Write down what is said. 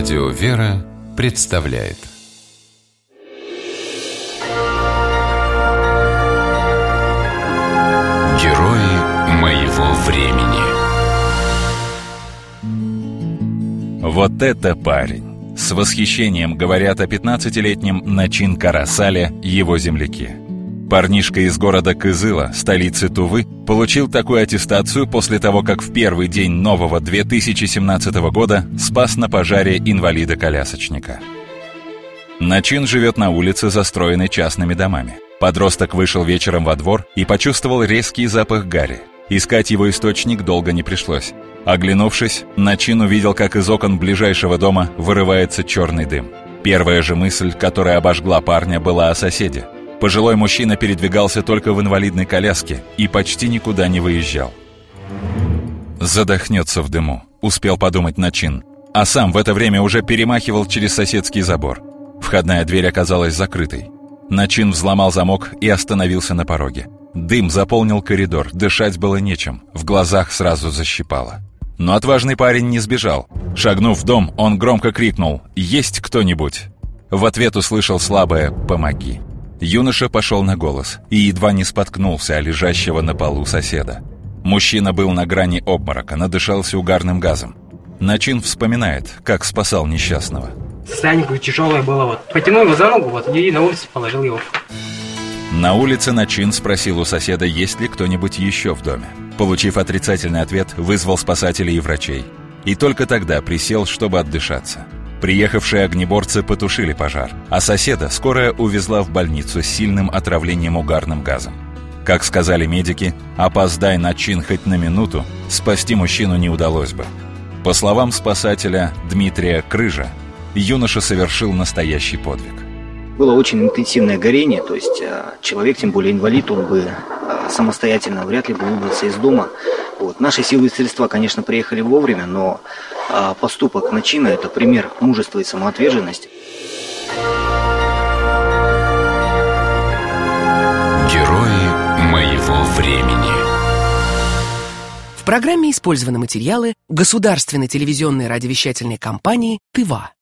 Радио «Вера» представляет Герои моего времени Вот это парень! С восхищением говорят о 15-летнем Начин Карасале его земляки. Парнишка из города Кызыла, столицы Тувы, получил такую аттестацию после того, как в первый день нового 2017 года спас на пожаре инвалида-колясочника. Начин живет на улице, застроенной частными домами. Подросток вышел вечером во двор и почувствовал резкий запах гари. Искать его источник долго не пришлось. Оглянувшись, Начин увидел, как из окон ближайшего дома вырывается черный дым. Первая же мысль, которая обожгла парня, была о соседе – Пожилой мужчина передвигался только в инвалидной коляске и почти никуда не выезжал. «Задохнется в дыму», — успел подумать Начин. А сам в это время уже перемахивал через соседский забор. Входная дверь оказалась закрытой. Начин взломал замок и остановился на пороге. Дым заполнил коридор, дышать было нечем, в глазах сразу защипало. Но отважный парень не сбежал. Шагнув в дом, он громко крикнул «Есть кто-нибудь?». В ответ услышал слабое «Помоги». Юноша пошел на голос и едва не споткнулся о лежащего на полу соседа. Мужчина был на грани обморока, надышался угарным газом. Начин вспоминает, как спасал несчастного. Состояние тяжелое было. Вот. Потянул его за ногу вот, и на улице положил его. На улице Начин спросил у соседа, есть ли кто-нибудь еще в доме. Получив отрицательный ответ, вызвал спасателей и врачей. И только тогда присел, чтобы отдышаться. Приехавшие огнеборцы потушили пожар, а соседа скорая увезла в больницу с сильным отравлением угарным газом. Как сказали медики, опоздай на чин хоть на минуту, спасти мужчину не удалось бы. По словам спасателя Дмитрия Крыжа, юноша совершил настоящий подвиг. Было очень интенсивное горение, то есть а, человек, тем более инвалид, он бы а, самостоятельно вряд ли бы выбрался из дома. Вот. Наши силы и средства, конечно, приехали вовремя, но а поступок начина – это пример мужества и самоотверженности. Герои моего времени В программе использованы материалы государственной телевизионной радиовещательной компании «Тыва».